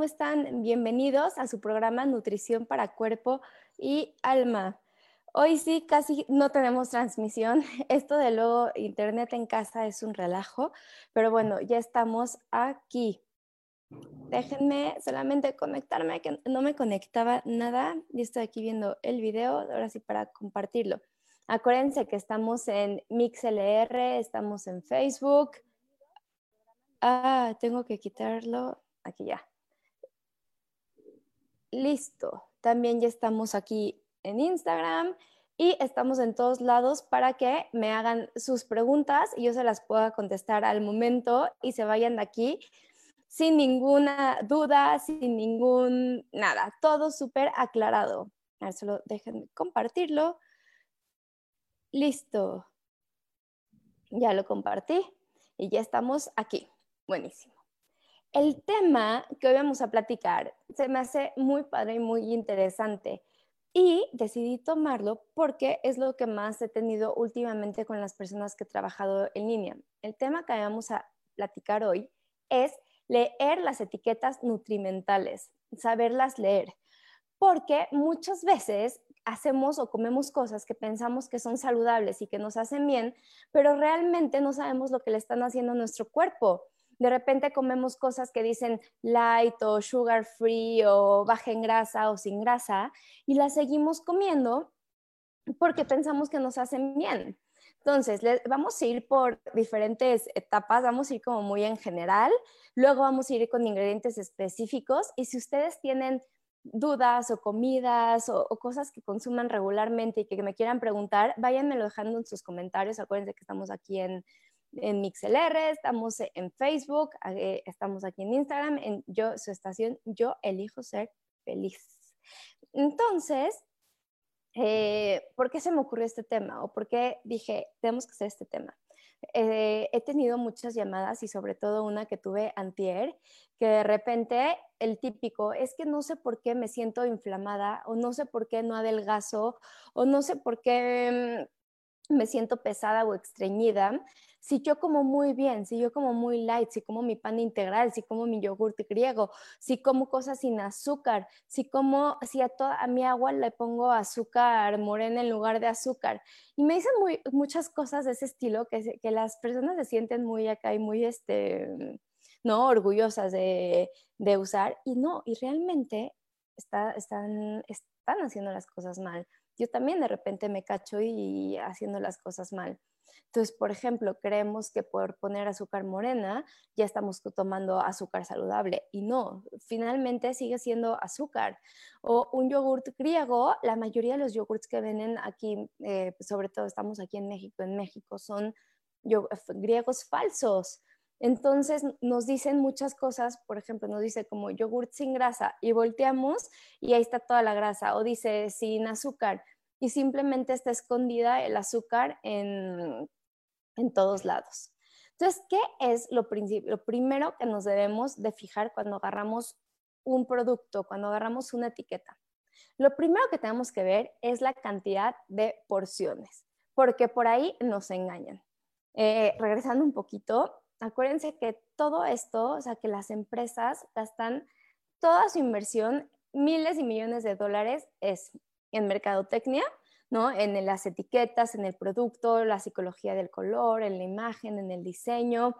¿cómo están? Bienvenidos a su programa Nutrición para Cuerpo y Alma. Hoy sí, casi no tenemos transmisión. Esto de luego Internet en casa es un relajo, pero bueno, ya estamos aquí. Déjenme solamente conectarme, que no me conectaba nada. y estoy aquí viendo el video, ahora sí para compartirlo. Acuérdense que estamos en MixLR, estamos en Facebook. Ah, tengo que quitarlo. Aquí ya. Listo. También ya estamos aquí en Instagram y estamos en todos lados para que me hagan sus preguntas y yo se las pueda contestar al momento y se vayan de aquí sin ninguna duda, sin ningún nada, todo súper aclarado. A ver, solo dejen compartirlo. Listo. Ya lo compartí y ya estamos aquí. Buenísimo. El tema que hoy vamos a platicar se me hace muy padre y muy interesante y decidí tomarlo porque es lo que más he tenido últimamente con las personas que he trabajado en línea. El tema que vamos a platicar hoy es leer las etiquetas nutrimentales, saberlas leer, porque muchas veces hacemos o comemos cosas que pensamos que son saludables y que nos hacen bien, pero realmente no sabemos lo que le están haciendo a nuestro cuerpo de repente comemos cosas que dicen light o sugar free o baja en grasa o sin grasa y las seguimos comiendo porque pensamos que nos hacen bien. Entonces, vamos a ir por diferentes etapas, vamos a ir como muy en general, luego vamos a ir con ingredientes específicos y si ustedes tienen dudas o comidas o, cosas que consuman regularmente y que me quieran preguntar, váyanmelo dejando en sus comentarios. Acuérdense que estamos aquí en en MixLR, estamos en Facebook, eh, estamos aquí en Instagram, en yo, su estación, yo elijo ser feliz. Entonces, eh, ¿por qué se me ocurrió este tema? ¿O por qué dije, tenemos que hacer este tema? Eh, he tenido muchas llamadas y sobre todo una que tuve antier, que de repente el típico es que no sé por qué me siento inflamada o no sé por qué no adelgazo o no sé por qué mm, me siento pesada o estreñida si yo como muy bien, si yo como muy light, si como mi pan integral, si como mi yogur griego, si como cosas sin azúcar, si como, si a toda a mi agua le pongo azúcar morena en lugar de azúcar. Y me dicen muy, muchas cosas de ese estilo que, que las personas se sienten muy acá y muy, este, no, orgullosas de, de usar. Y no, y realmente está, están, están haciendo las cosas mal. Yo también de repente me cacho y haciendo las cosas mal. Entonces, por ejemplo, creemos que por poner azúcar morena ya estamos tomando azúcar saludable y no, finalmente sigue siendo azúcar. O un yogurt griego, la mayoría de los yogurts que venden aquí, eh, sobre todo estamos aquí en México, en México son griegos falsos. Entonces nos dicen muchas cosas, por ejemplo, nos dice como yogurt sin grasa y volteamos y ahí está toda la grasa, o dice sin azúcar y simplemente está escondida el azúcar en en todos lados. Entonces, ¿qué es lo, lo primero que nos debemos de fijar cuando agarramos un producto, cuando agarramos una etiqueta? Lo primero que tenemos que ver es la cantidad de porciones, porque por ahí nos engañan. Eh, regresando un poquito, acuérdense que todo esto, o sea, que las empresas gastan toda su inversión, miles y millones de dólares, es en mercadotecnia, en las etiquetas, en el producto, la psicología del color, en la imagen, en el diseño.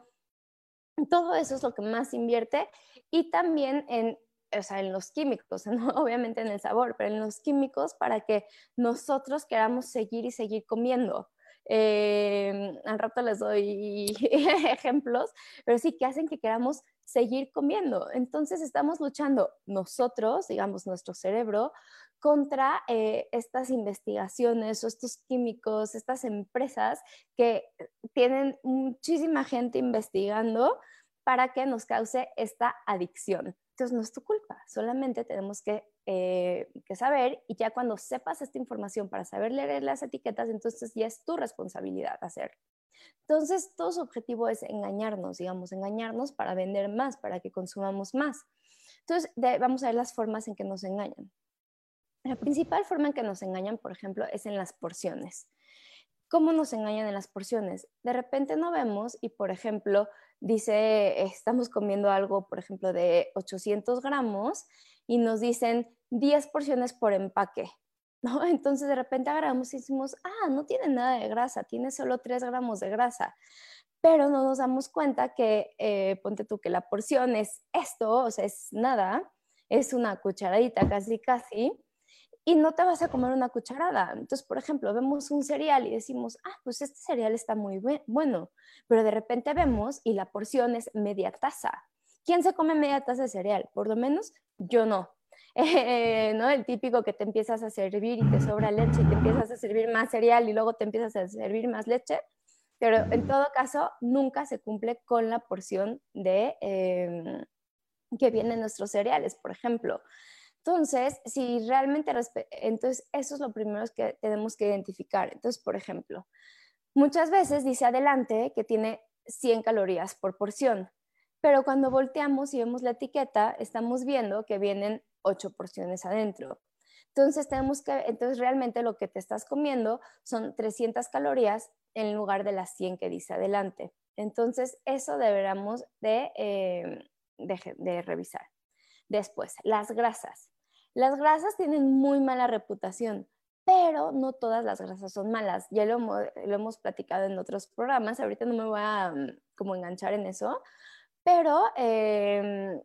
Todo eso es lo que más invierte y también en, en los químicos, obviamente en el sabor, pero en los químicos para que nosotros queramos seguir y seguir comiendo. Eh, al rato les doy ejemplos, pero sí que hacen que queramos seguir comiendo. Entonces estamos luchando nosotros, digamos, nuestro cerebro, contra eh, estas investigaciones o estos químicos, estas empresas que tienen muchísima gente investigando para que nos cause esta adicción. Entonces no es tu culpa, solamente tenemos que, eh, que, saber y ya cuando sepas esta información para saber leer las etiquetas, entonces ya es tu responsabilidad hacerlo. Entonces todo su objetivo es engañarnos, digamos, engañarnos para vender más, para que consumamos más. Entonces vamos a ver las formas en que nos engañan. La principal forma en que nos engañan, por ejemplo, es en las porciones. ¿Cómo nos engañan en las porciones? De repente no vemos y, por ejemplo, dice, estamos comiendo algo, por ejemplo, de 800 gramos y nos dicen 10 porciones por empaque, ¿no? Entonces de repente agarramos y decimos, ah, no tiene nada de grasa, tiene solo 3 gramos de grasa. Pero no nos damos cuenta que, eh, ponte tú, que la porción es esto, o sea, es nada, es una cucharadita casi, casi, y no te vas a comer una cucharada. Entonces, por ejemplo, vemos un cereal y decimos, ah, pues este cereal está muy bueno, pero de repente vemos y la porción es media taza. ¿Quién se come media taza de cereal? Por lo menos yo no. Eh, ¿no? El típico que te empiezas a servir y te sobra leche y te empiezas a servir más cereal y luego te empiezas a servir más leche. Pero en todo caso, nunca se cumple con la porción de, em, que vienen nuestros cereales, por ejemplo. Entonces, si realmente, entonces eso es lo primero que tenemos que identificar. Entonces, por ejemplo, muchas veces dice adelante que tiene 100 calorías por porción, pero cuando volteamos y vemos la etiqueta, estamos viendo que vienen 8 porciones adentro. Entonces, tenemos que, entonces realmente lo que te estás comiendo son 300 calorías en lugar de las 100 que dice adelante. Entonces, eso deberíamos de, eh, de revisar. Después, las grasas. Las grasas tienen muy mala reputación, pero no todas las grasas son malas. Ya lo, hemos platicado en otros programas, ahorita no me voy a mm, como enganchar en eso, pero em,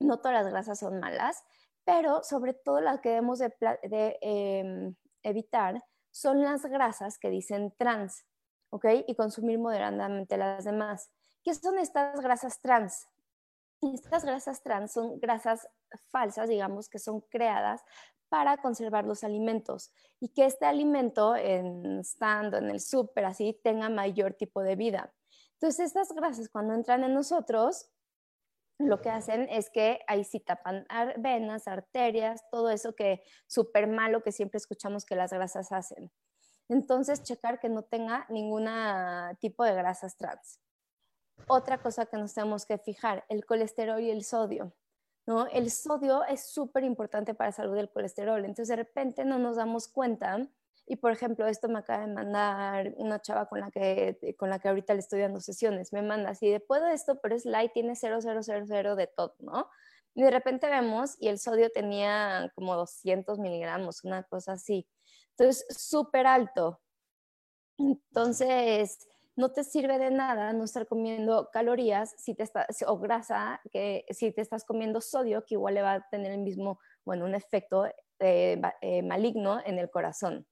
no todas las grasas son malas, pero sobre todo las que debemos de, em, evitar son las grasas que dicen trans, ¿ok? Y consumir moderadamente las demás. ¿Qué son estas grasas trans? Estas grasas trans son grasas falsas, digamos, que son creadas para conservar los alimentos y que este alimento en estando en el súper así tenga mayor tipo de vida. Entonces estas grasas cuando entran en nosotros lo que hacen es que ahí sí tapan venas, arterias, todo eso que súper malo que siempre escuchamos que las grasas hacen. Entonces checar que no tenga ningún tipo de grasas trans. Otra cosa que nos tenemos que fijar, el colesterol y el sodio. ¿no? El sodio es súper importante para la salud del colesterol. Entonces, de repente no nos damos cuenta. Y, por ejemplo, esto me acaba de mandar una chava con la que, con la que ahorita le estoy dando sesiones. Me manda así de, puedo esto, pero es light, tiene 0,000 de todo, ¿no? Y de repente vemos y el sodio tenía como 200 miligramos, una cosa así. Entonces, súper alto. Entonces, no te sirve de nada no estar comiendo calorías si te o grasa que si te estás comiendo sodio, que igual le va a tener el mismo, bueno, un efecto eh, eh, maligno en el corazón.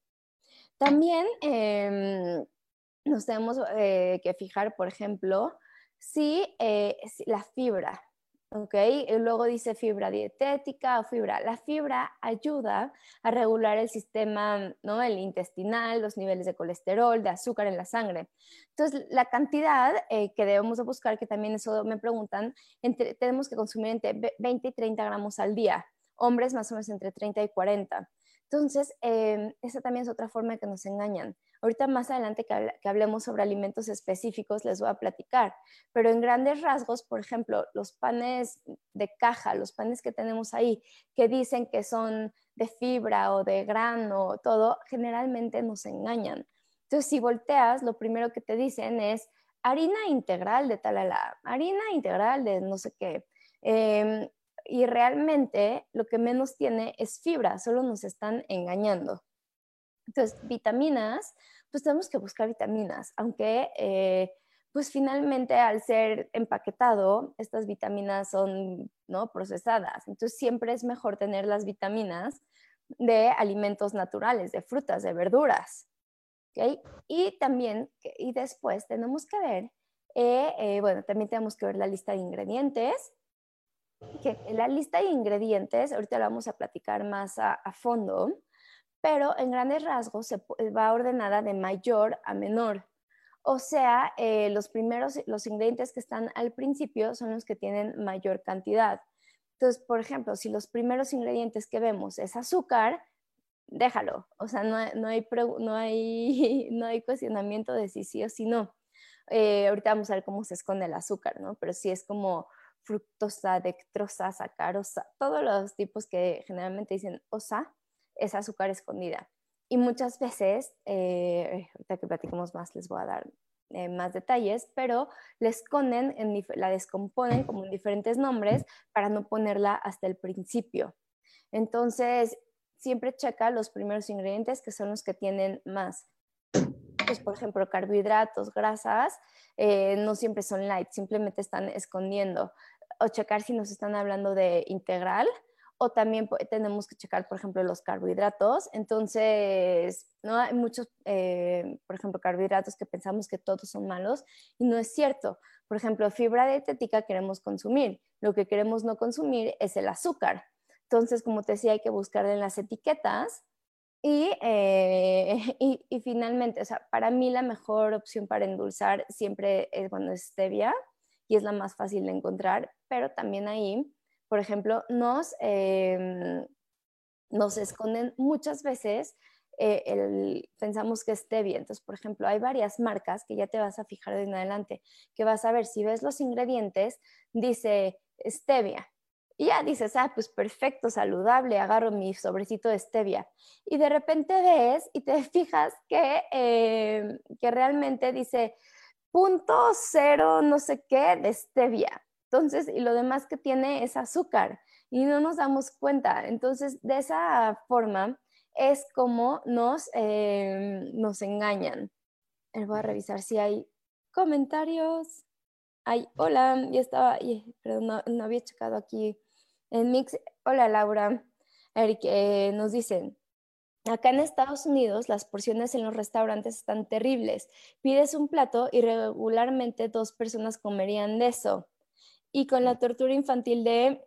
También em, nos tenemos eh, que fijar, por ejemplo, si la fibra, ¿ok? luego dice fibra dietética o fibra. La fibra ayuda a regular el sistema, ¿no? El intestinal, los niveles de colesterol, de azúcar en la sangre. Entonces, la cantidad eh, que debemos de buscar, que también eso me preguntan, tenemos que consumir entre 20 y 30 gramos al día. Hombres más o menos entre 30 y 40. Entonces, eh, esa también es otra forma que nos engañan. Ahorita más adelante que, hablemos sobre alimentos específicos les voy a platicar, pero en grandes rasgos, por ejemplo, los panes de caja, los panes que tenemos ahí, que dicen que son de fibra o de grano, todo, generalmente nos engañan. Entonces, si volteas, lo primero que te dicen es harina integral de talala, harina integral de no sé qué. Em, y realmente lo que menos tiene es fibra, solo nos están engañando. Entonces, vitaminas, pues tenemos que buscar vitaminas, aunque eh, pues finalmente al ser empaquetado, estas vitaminas son ¿no? procesadas. Entonces siempre es mejor tener las vitaminas de alimentos naturales, de frutas, de verduras. Y también, y después tenemos que ver, eh, eh, bueno, también tenemos que ver la lista de ingredientes, que la lista de ingredientes, ahorita la vamos a platicar más a, fondo, pero en grandes rasgos se va ordenada de mayor a menor. O sea, eh, los primeros, los ingredientes que están al principio son los que tienen mayor cantidad. Entonces, por ejemplo, si los primeros ingredientes que vemos es azúcar, déjalo. O sea, no, hay, no, hay, no hay cuestionamiento de si sí o si no. Eh, ahorita vamos a ver cómo se esconde el azúcar, ¿no? Pero si es como fructosa, dextrosa, sacarosa, todos los tipos que generalmente dicen osa, es azúcar escondida. Y muchas veces, eh, ahorita que platicamos más, les voy a dar eh, más detalles, pero la esconden, en, la descomponen como en diferentes nombres para no ponerla hasta el principio. Entonces, siempre checa los primeros ingredientes que son los que tienen más. Pues, por ejemplo, carbohidratos, grasas, eh, no siempre son light, simplemente están escondiendo. O checar si nos están hablando de integral, o también tenemos que checar, por ejemplo, los carbohidratos. Entonces, ¿no? hay muchos, eh, por ejemplo, carbohidratos que pensamos que todos son malos y no es cierto. Por ejemplo, fibra dietética queremos consumir. Lo que queremos no consumir es el azúcar. Entonces, como te decía, hay que buscar en las etiquetas. Y, eh, y, y, finalmente, o sea, para mí la mejor opción para endulzar siempre es cuando es stevia y es la más fácil de encontrar, pero también ahí, por ejemplo, nos, em, nos esconden muchas veces eh, el, pensamos que es stevia. Entonces, por ejemplo, hay varias marcas que ya te vas a fijar de en adelante, que vas a ver, si ves los ingredientes, dice stevia, y ya dices, ah, pues perfecto, saludable, agarro mi sobrecito de stevia. Y de repente ves y te fijas que, eh, que realmente dice punto cero no sé qué de stevia. Entonces, y lo demás que tiene es azúcar y no nos damos cuenta. Entonces, de esa forma es como nos, eh, nos engañan. Voy a revisar si hay comentarios. Ay, hola, ya estaba, pero no, no había checado aquí en Mix, hola Laura, Eric, eh, nos dicen, acá en Estados Unidos las porciones en los restaurantes están terribles. Pides un plato y regularmente dos personas comerían de eso. Y con la tortura infantil de,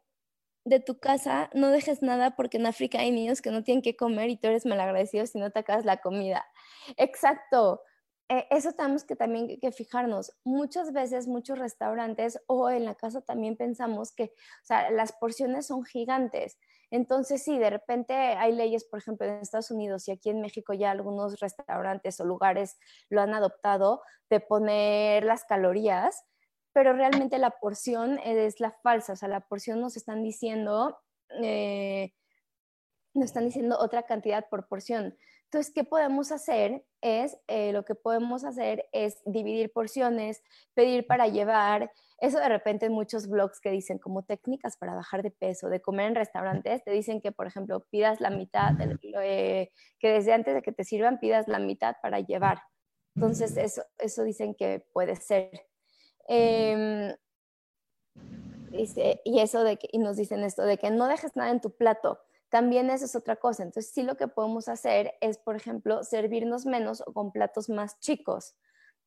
de tu casa, no dejes nada porque en África hay niños que no tienen que comer y tú eres malagradecido si no te acabas la comida. Exacto. Eh, eso tenemos que también que fijarnos. Muchas veces, muchos restaurantes o en la casa también pensamos que, o sea, las porciones son gigantes. Entonces, sí, de repente hay leyes, por ejemplo, en Estados Unidos y aquí en México ya algunos restaurantes o lugares lo han adoptado de poner las calorías, pero realmente la porción es la falsa, o sea, la porción nos están diciendo, eh, nos están diciendo otra cantidad por porción. Entonces, ¿qué podemos hacer? Es, eh, lo que podemos hacer es dividir porciones, pedir para llevar. Eso de repente en muchos blogs que dicen como técnicas para bajar de peso, de comer en restaurantes, te dicen que, por ejemplo, pidas la mitad, eh, que desde antes de que te sirvan pidas la mitad para llevar. Entonces, eso, eso dicen que puede ser. Em, y eso de que, y nos dicen esto de que no dejes nada en tu plato también eso es otra cosa. Entonces, sí lo que podemos hacer es, por ejemplo, servirnos menos o con platos más chicos.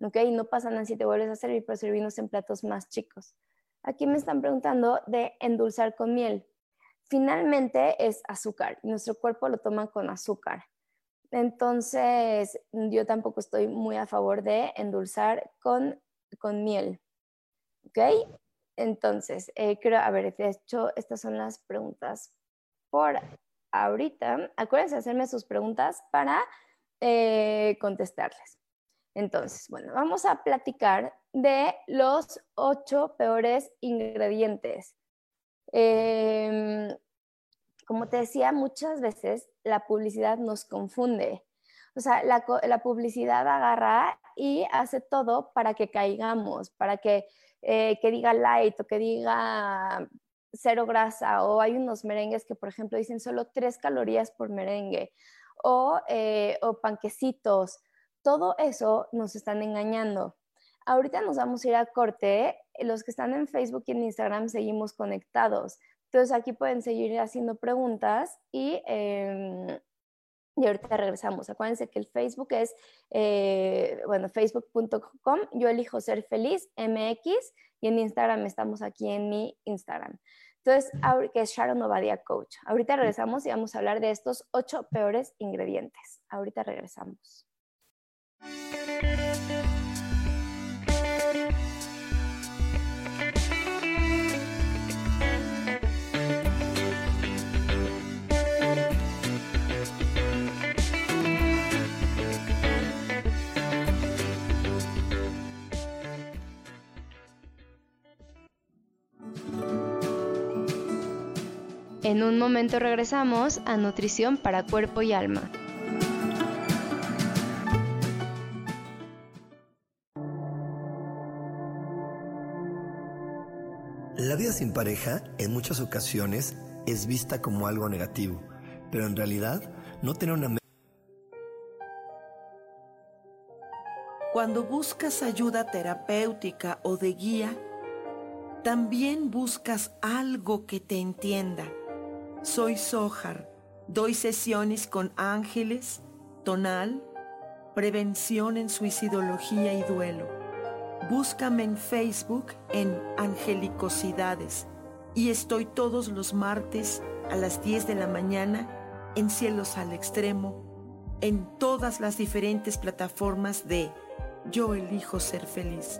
¿Ok? No pasa nada si te vuelves a servir, pero servirnos en platos más chicos. Aquí me están preguntando de endulzar con miel. Finalmente es azúcar. Nuestro cuerpo lo toma con azúcar. Entonces, yo tampoco estoy muy a favor de endulzar con, con miel. ¿Ok? Entonces, eh, creo, a ver, de hecho, estas son las preguntas por ahorita. Acuérdense de hacerme sus preguntas para eh, contestarles. Entonces, bueno, vamos a platicar de los ocho peores ingredientes. Em, como te decía, muchas veces la publicidad nos confunde. O sea, la, publicidad agarra y hace todo para que caigamos, para que, eh, que diga light o que diga cero grasa o hay unos merengues que, por ejemplo, dicen solo tres calorías por merengue o, eh, o panquecitos. Todo eso nos están engañando. Ahorita nos vamos a ir a corte. Los que están en Facebook y en Instagram seguimos conectados. Entonces aquí pueden seguir haciendo preguntas y, em, y ahorita regresamos. Acuérdense que el Facebook es, eh, bueno, facebook.com, yo elijo ser feliz, MX, y en Instagram estamos aquí en mi Instagram. Entonces, que es Sharon Ovadia Coach. Ahorita regresamos y vamos a hablar de estos ocho peores ingredientes. Ahorita regresamos. En un momento regresamos a Nutrición para Cuerpo y Alma. La vida sin pareja en muchas ocasiones es vista como algo negativo, pero en realidad no tener una... Cuando buscas ayuda terapéutica o de guía, también buscas algo que te entienda soy Sohar. Doy sesiones con ángeles, tonal, prevención en suicidología y duelo. Búscame en Facebook en Angelicosidades y estoy todos los martes a las 10 de la mañana en Cielos al Extremo, en todas las diferentes plataformas de Yo elijo ser feliz.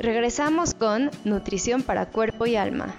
Regresamos con Nutrición para Cuerpo y Alma.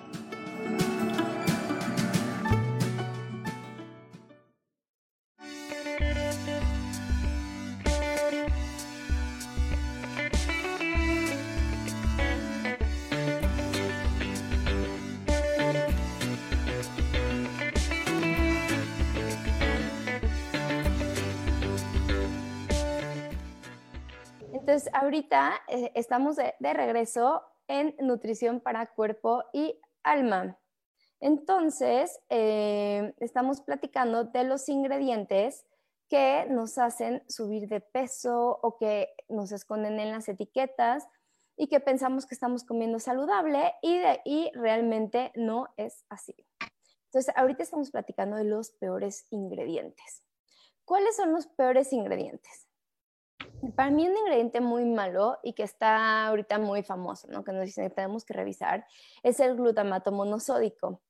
Ahorita eh, estamos de, regreso en nutrición para cuerpo y alma. Entonces, eh, estamos platicando de los ingredientes que nos hacen subir de peso o que nos esconden en las etiquetas y que pensamos que estamos comiendo saludable y, de, y realmente no es así. Entonces, ahorita estamos platicando de los peores ingredientes. ¿Cuáles son los peores ingredientes? Para mí un ingrediente muy malo y que está ahorita muy famoso, ¿no? que nos dicen que tenemos que revisar, es el glutamato monosódico.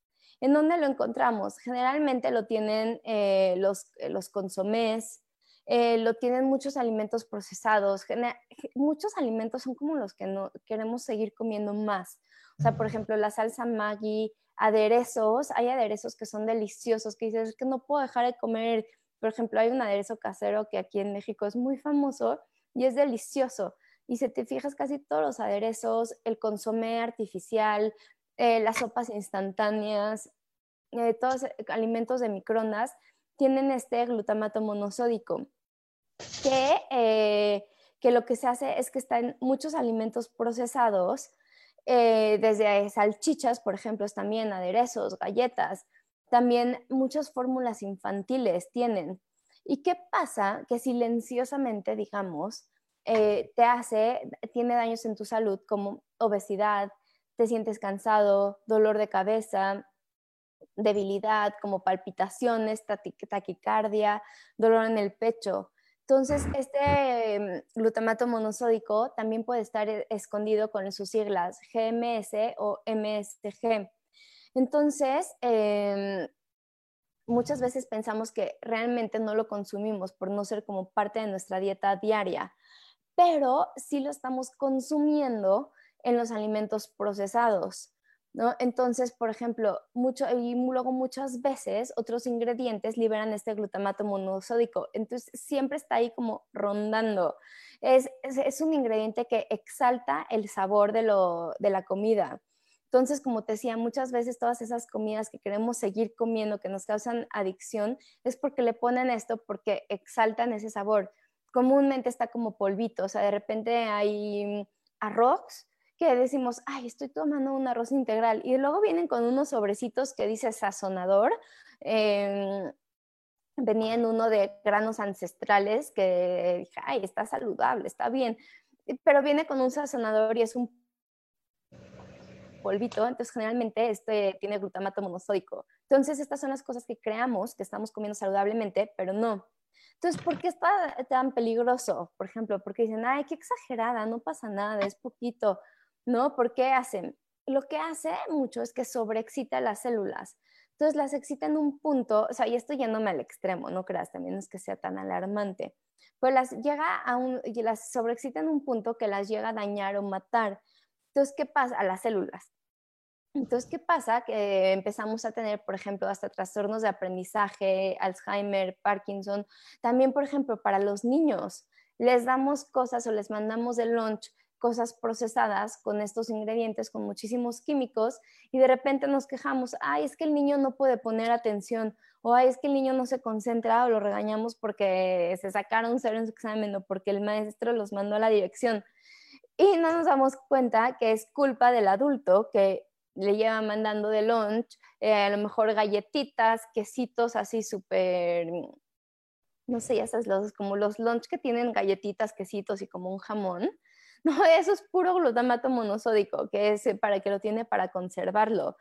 ¿En dónde lo encontramos? Generalmente lo tienen eh, los, eh, los consomés, eh, lo tienen muchos alimentos procesados. muchos alimentos son como los que no queremos seguir comiendo más. O sea, por ejemplo, la salsa Maggi, aderezos, hay aderezos que son deliciosos, que dices, que no puedo dejar de comer por ejemplo, hay un aderezo casero que aquí en México es muy famoso y es delicioso. Y si te fijas, casi todos los aderezos, el consomé artificial, eh, las sopas instantáneas, eh, todos los alimentos de microondas tienen este glutamato monosódico, que, eh, que lo que se hace es que están muchos alimentos procesados, desde salchichas, por ejemplo, también aderezos, galletas, también muchas fórmulas infantiles tienen. ¿Y qué pasa? Que silenciosamente, digamos, eh, te hace, tiene daños en tu salud como obesidad, te sientes cansado, dolor de cabeza, debilidad, como palpitaciones, taquicardia, dolor en el pecho. Entonces, este mm, glutamato monosódico también puede estar eh, escondido con sus siglas GMS o MSG. Entonces, em, muchas veces pensamos que realmente no lo consumimos por no ser como parte de nuestra dieta diaria, pero sí lo estamos consumiendo en los alimentos procesados. ¿No? Entonces, por ejemplo, mucho, luego muchas veces otros ingredientes liberan este glutamato monosódico. Entonces, siempre está ahí como rondando. Es, es, un ingrediente que exalta el sabor de, lo, de la comida. Entonces, como te decía, muchas veces todas esas comidas que queremos seguir comiendo, que nos causan adicción, es porque le ponen esto, porque exaltan ese sabor. Comúnmente está como polvito, o sea, de repente hay arroz que decimos, ay, estoy tomando un arroz integral. Y luego vienen con unos sobrecitos que dice sazonador. Eh, venía en uno de granos ancestrales que dije, ay, está saludable, está bien. Pero viene con un sazonador y es un polvito, entonces generalmente este tiene glutamato monosódico. Entonces estas son las cosas que creamos que estamos comiendo saludablemente, pero no. Entonces, ¿por qué está tan peligroso? Por ejemplo, porque dicen, ay, qué exagerada, no pasa nada, es poquito. ¿no? ¿Por qué hacen? Lo que hace mucho es que sobreexcita las células. Entonces las excita en un punto, o sea, y esto yéndome al extremo, no creas, también es que sea tan alarmante, pero las llega a un, y las sobreexcita en un punto que las llega a dañar o matar. Entonces, ¿qué pasa? A las células. Entonces, ¿qué pasa? Que empezamos a tener, por ejemplo, hasta trastornos de aprendizaje, Alzheimer, Parkinson. También, por ejemplo, para los niños, les damos cosas o les mandamos de lunch cosas procesadas con estos ingredientes, con muchísimos químicos, y de repente nos quejamos, ay, es que el niño no puede poner atención, o ay, es que el niño no se concentra, o lo regañamos porque se sacaron cero en su examen, o porque el maestro los mandó a la dirección. Y no nos damos cuenta que es culpa del adulto que le lleva mandando de lunch, eh, a lo mejor galletitas, quesitos así súper, no sé, ya sabes, los, como los lunch que tienen galletitas, quesitos y como un jamón No, eso es puro glutamato monosódico, que es para que lo tiene para conservarlo.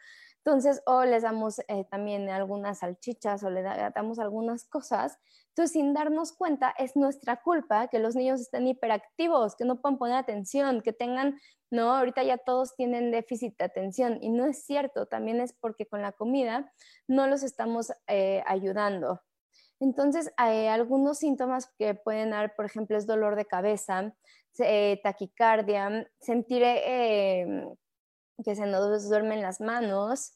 Entonces, o les damos eh, también algunas salchichas o le damos algunas cosas. Entonces, sin darnos cuenta, es nuestra culpa que los niños estén hiperactivos, que no puedan poner atención, que tengan, no, ahorita ya todos tienen déficit de atención y no es cierto, también es porque con la comida no los estamos eh, ayudando. Entonces, hay algunos síntomas que pueden dar, por ejemplo, es dolor de cabeza, eh, taquicardia, sentir eh, que se nos duermen las manos,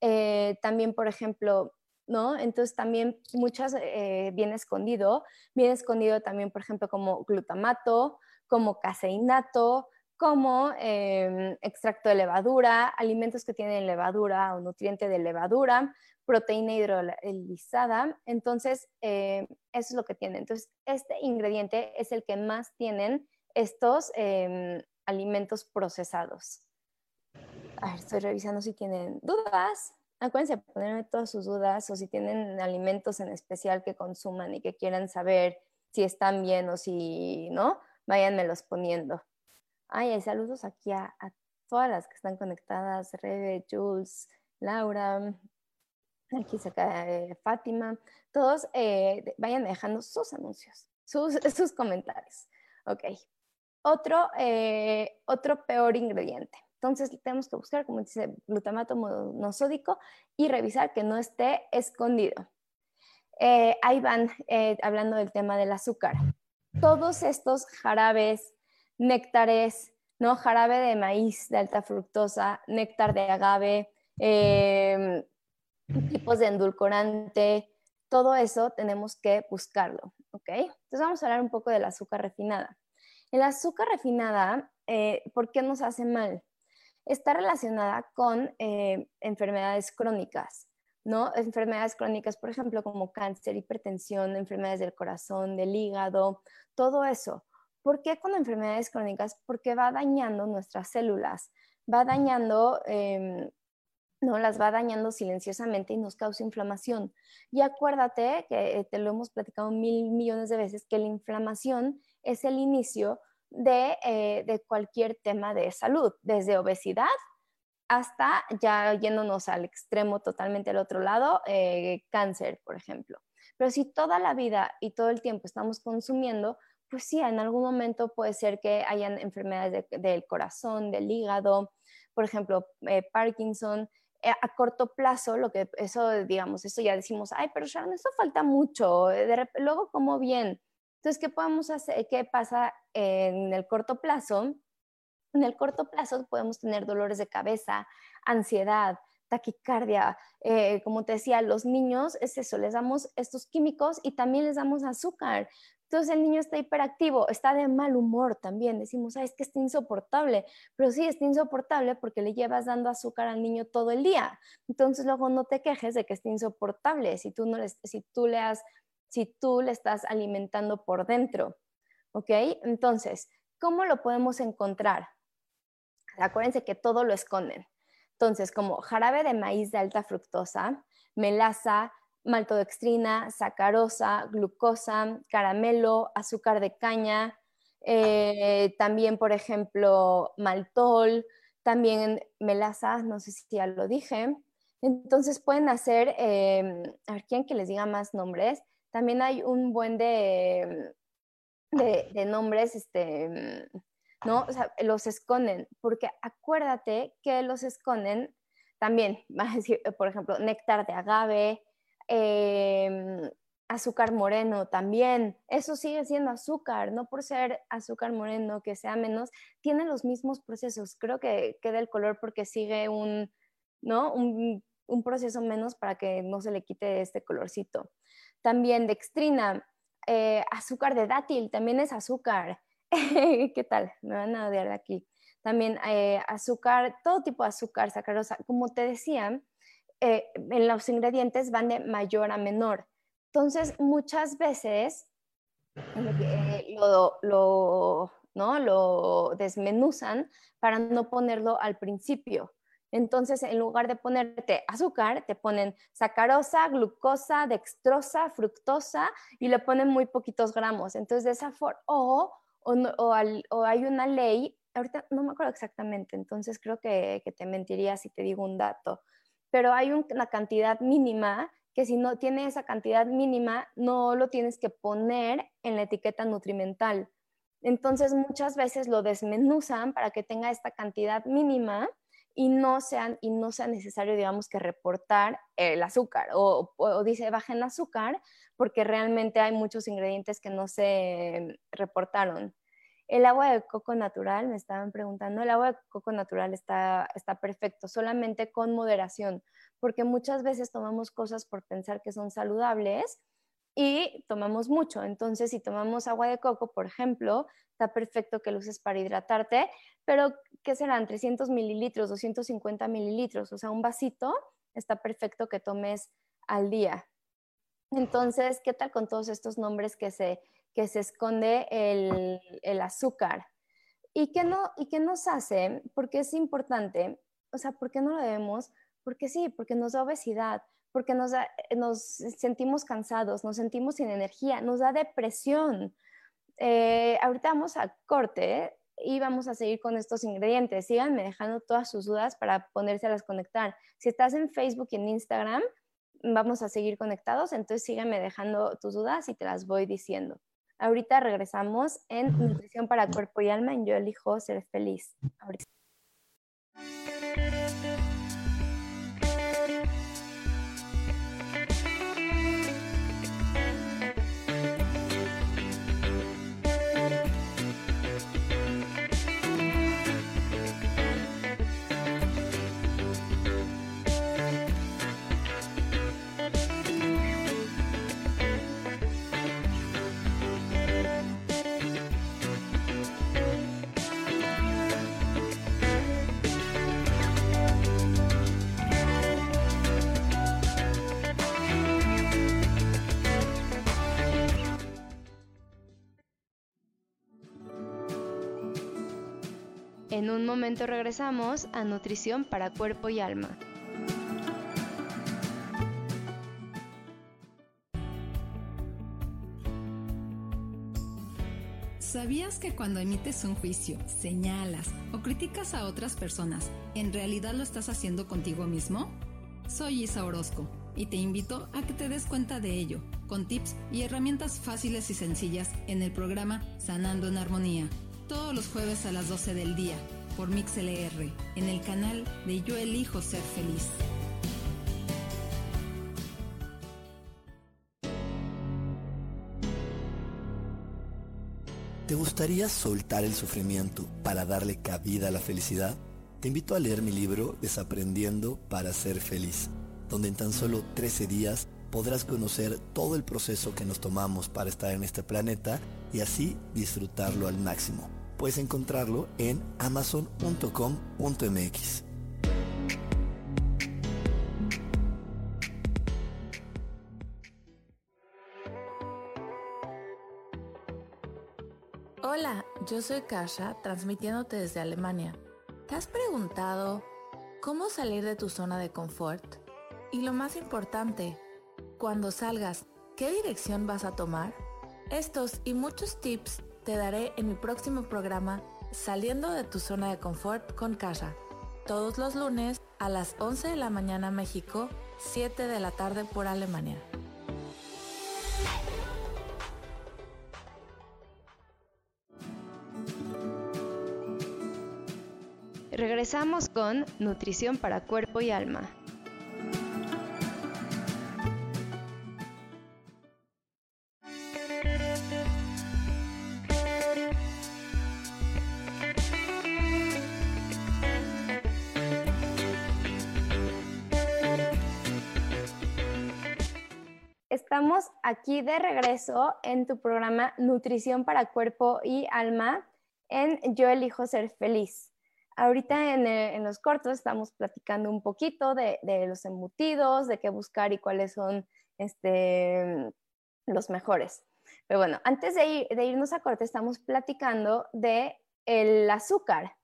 eh, también, por ejemplo, ¿no? Entonces también muchas viene escondido, viene escondido también, por ejemplo, como glutamato, como caseinato, como extracto de levadura, alimentos que tienen levadura o nutriente de levadura, proteína hidrolizada. Entonces, eso es lo que tienen. Entonces, este ingrediente es el que más tienen estos em, alimentos procesados. Estoy revisando si tienen dudas. Acuérdense de ponerme todas sus dudas o si tienen alimentos en especial que consuman y que quieran saber si están bien o si no, váyanmelos poniendo. Ay, saludos aquí a, todas las que están conectadas, Rebe, Jules, Laura, aquí se Fátima, todos eh, vayan dejando sus anuncios, sus, sus comentarios. Ok, otro, eh, otro peor ingrediente. Entonces tenemos que buscar, como dice, glutamato monosódico y revisar que no esté escondido. Eh, ahí van eh, hablando del tema del azúcar. Todos estos jarabes, néctares, ¿no? jarabe de maíz de alta fructosa, néctar de agave, em, tipos de endulcorante, todo eso tenemos que buscarlo. ¿ok? Entonces vamos a hablar un poco del azúcar refinada. El azúcar refinada, eh, ¿por qué nos hace mal? Está relacionada con eh, enfermedades crónicas, ¿no? Enfermedades crónicas, por ejemplo, como cáncer, hipertensión, enfermedades del corazón, del hígado, todo eso. ¿Por qué con enfermedades crónicas? Porque va dañando nuestras células, va dañando, em, no, las va dañando silenciosamente y nos causa inflamación. Y acuérdate que eh, te lo hemos platicado mil millones de veces, que la inflamación es el inicio eh, de, cualquier tema de salud, desde obesidad hasta ya yéndonos al extremo totalmente al otro lado, eh, cáncer, por ejemplo. Pero si toda la vida y todo el tiempo estamos consumiendo, pues sí, en algún momento puede ser que hayan enfermedades del corazón, del hígado, por ejemplo, eh, Parkinson. a corto plazo, lo que eso, digamos, eso ya decimos, ay, pero Sharon, eso falta mucho, luego como bien. Entonces, ¿qué podemos hacer? ¿Qué pasa en el corto plazo? En el corto plazo podemos tener dolores de cabeza, ansiedad, taquicardia. Eh, como te decía, los niños es eso, les damos estos químicos y también les damos azúcar. Entonces el niño está hiperactivo, está de mal humor también. Decimos, es que está insoportable, pero sí está insoportable porque le llevas dando azúcar al niño todo el día. Entonces luego no te quejes de que esté insoportable si tú, no le, si tú, le, has, si tú le estás alimentando por dentro. ¿Ok? Entonces, ¿cómo lo podemos encontrar? Acuérdense que todo lo esconden. Entonces, como jarabe de maíz de alta fructosa, melaza, maltodextrina, sacarosa, glucosa, caramelo, azúcar de caña, eh, también, por ejemplo, maltol, también melaza, no sé si ya lo dije. Entonces pueden hacer, em, a ver, ¿quién que les diga más nombres? También hay un buen de, de, nombres, este, ¿no? O sea, los esconden, porque acuérdate que los esconden también, por ejemplo, néctar de agave, Em, azúcar moreno también. Eso sigue siendo azúcar, no por ser azúcar moreno que sea menos, tiene los mismos procesos. Creo que queda el color porque sigue un, ¿no? Un, proceso menos para que no se le quite este colorcito. También dextrina, eh, azúcar de dátil, también es azúcar. ¿Qué tal? Me van a odiar de aquí. También eh, azúcar, todo tipo de azúcar, sacarosa. Como te decía, eh, en los ingredientes van de mayor a menor. Entonces, muchas veces eh, lo, ¿no? lo desmenuzan para no ponerlo al principio. Entonces, en lugar de ponerte azúcar, te ponen sacarosa, glucosa, dextrosa, fructosa y le ponen muy poquitos gramos. Entonces, de esa forma, o, hay una ley, ahorita no me acuerdo exactamente, entonces creo que te mentiría si te digo un dato, pero hay una cantidad mínima que si no tiene esa cantidad mínima, no lo tienes que poner en la etiqueta nutrimental. Entonces muchas veces lo desmenuzan para que tenga esta cantidad mínima y no, sean, y no sea necesario, digamos, que reportar el azúcar o, o, dice bajen azúcar porque realmente hay muchos ingredientes que no se reportaron. El agua de coco natural, me estaban preguntando, el agua de coco natural está, está perfecto, solamente con moderación, porque muchas veces tomamos cosas por pensar que son saludables y tomamos mucho. Entonces, si tomamos agua de coco, por ejemplo, está perfecto que lo uses para hidratarte, pero ¿qué serán? 300 mililitros, 250 mililitros, o sea, un vasito está perfecto que tomes al día. Entonces, ¿qué tal con todos estos nombres que se que se esconde el, azúcar. ¿Y qué, no, ¿Y qué nos hace? Porque es importante, o sea, ¿por qué no lo debemos? Porque sí, porque nos da obesidad, porque nos, nos sentimos cansados, nos sentimos sin energía, nos da depresión. Eh, ahorita vamos a corte y vamos a seguir con estos ingredientes. Síganme dejando todas sus dudas para ponérselas conectar. Si estás en Facebook y en Instagram, vamos a seguir conectados, entonces síganme dejando tus dudas y te las voy diciendo. Ahorita regresamos en Nutrición para Cuerpo y Alma en Yo elijo ser feliz. En un momento regresamos a Nutrición para Cuerpo y Alma. ¿Sabías que cuando emites un juicio, señalas o criticas a otras personas, en realidad lo estás haciendo contigo mismo? Soy Isa Orozco y te invito a que te des cuenta de ello, con tips y herramientas fáciles y sencillas en el programa Sanando en Armonía todos los jueves a las 12 del día por MixLR en el canal de Yo Elijo Ser Feliz. ¿Te gustaría soltar el sufrimiento para darle cabida a la felicidad? te invito a leer mi libro Desaprendiendo para ser feliz, donde en tan solo 13 días podrás conocer todo el proceso que nos tomamos para estar en este planeta y así disfrutarlo al máximo. Puedes encontrarlo en amazon.com.mx. Hola, yo soy Kasha, transmitiéndote desde Alemania. ¿Te has preguntado cómo salir de tu zona de confort? Y lo más importante, cuando salgas, ¿qué dirección vas a tomar? Estos y muchos tips te daré en mi próximo programa Saliendo de tu zona de confort con Kasha, todos los lunes a las 11 de la mañana México, 7 de la tarde por Alemania. Regresamos con Nutrición para Cuerpo y Alma. Estamos aquí de regreso en tu programa Nutrición para Cuerpo y Alma en Yo elijo ser feliz. Ahorita eh, en, los cortos estamos platicando un poquito de, los embutidos, de qué buscar y cuáles son este, los mejores. Pero bueno, antes de, irnos a corte estamos platicando de el azúcar,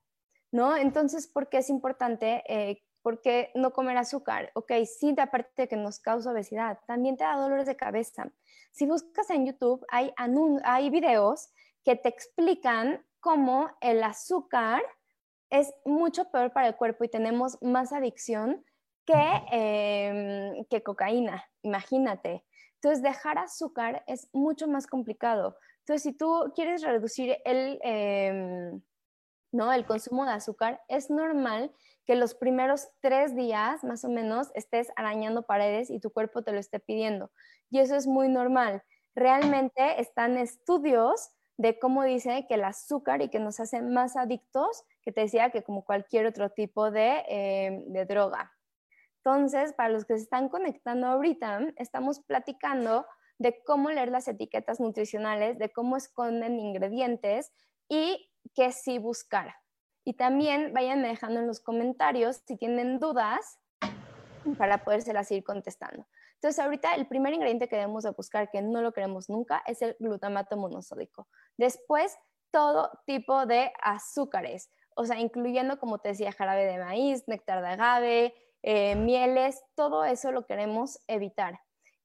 ¿no? Entonces, ¿por qué es importante? Eh, ¿Por qué no comer azúcar? Ok, sí, aparte de que nos causa obesidad, también te da dolores de cabeza. Si buscas en YouTube, hay, hay videos que te explican cómo el azúcar es mucho peor para el cuerpo y tenemos más adicción que, em, que cocaína, imagínate. Entonces, dejar azúcar es mucho más complicado. Entonces, si tú quieres reducir el, em, ¿no? el consumo de azúcar, es normal que los primeros tres días, más o menos, estés arañando paredes y tu cuerpo te lo esté pidiendo. Y eso es muy normal. Realmente están estudios de cómo dice que el azúcar y que nos hace más adictos, que te decía que como cualquier otro tipo de, eh, de droga. Entonces, para los que se están conectando ahorita, estamos platicando de cómo leer las etiquetas nutricionales, de cómo esconden ingredientes y qué sí buscar. Y también vayan dejando en los comentarios si tienen dudas para podérselas ir contestando. Entonces, ahorita el primer ingrediente que debemos de buscar, que no lo queremos nunca, es el glutamato monosódico. Después, todo tipo de azúcares, o sea, incluyendo, como te decía, jarabe de maíz, néctar de agave, eh, mieles, todo eso lo queremos evitar.